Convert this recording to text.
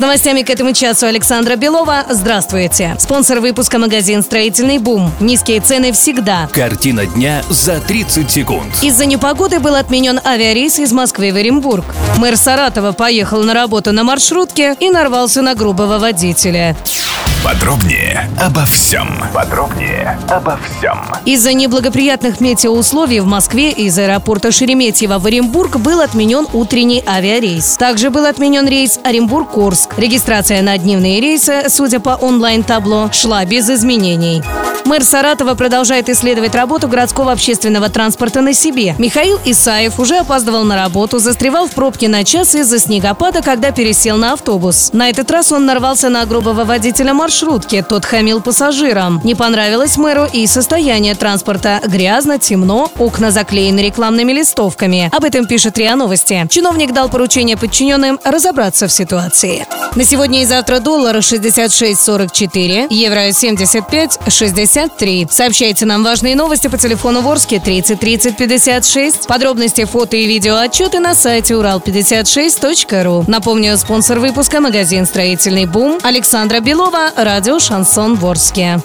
С новостями к этому часу Александра Белова. Здравствуйте. Спонсор выпуска магазин «Строительный бум». Низкие цены всегда. Картина дня за 30 секунд. Из-за непогоды был отменен авиарейс из Москвы в Оренбург. Мэр Саратова поехал на работу на маршрутке и нарвался на грубого водителя. Подробнее обо всем. Подробнее обо всем. Из-за неблагоприятных метеоусловий в Москве из аэропорта Шереметьево в Оренбург был отменен утренний авиарейс. Также был отменен рейс Оренбург-Курск. Регистрация на дневные рейсы, судя по онлайн-табло, шла без изменений. Мэр Саратова продолжает исследовать работу городского общественного транспорта на себе. Михаил Исаев уже опаздывал на работу, застревал в пробке на час из-за снегопада, когда пересел на автобус. На этот раз он нарвался на грубого водителя маршрутки. Тот хамил пассажирам. Не понравилось мэру и состояние транспорта. Грязно, темно, окна заклеены рекламными листовками. Об этом пишет РИА Новости. Чиновник дал поручение подчиненным разобраться в ситуации. На сегодня и завтра доллар 66.44, евро 75.63. Сообщайте нам важные новости по телефону Ворске 30 30 56. Подробности, фото и видео отчеты на сайте урал56.ру. Напомню, спонсор выпуска магазин «Строительный бум» Александра Белова, радио «Шансон Ворске».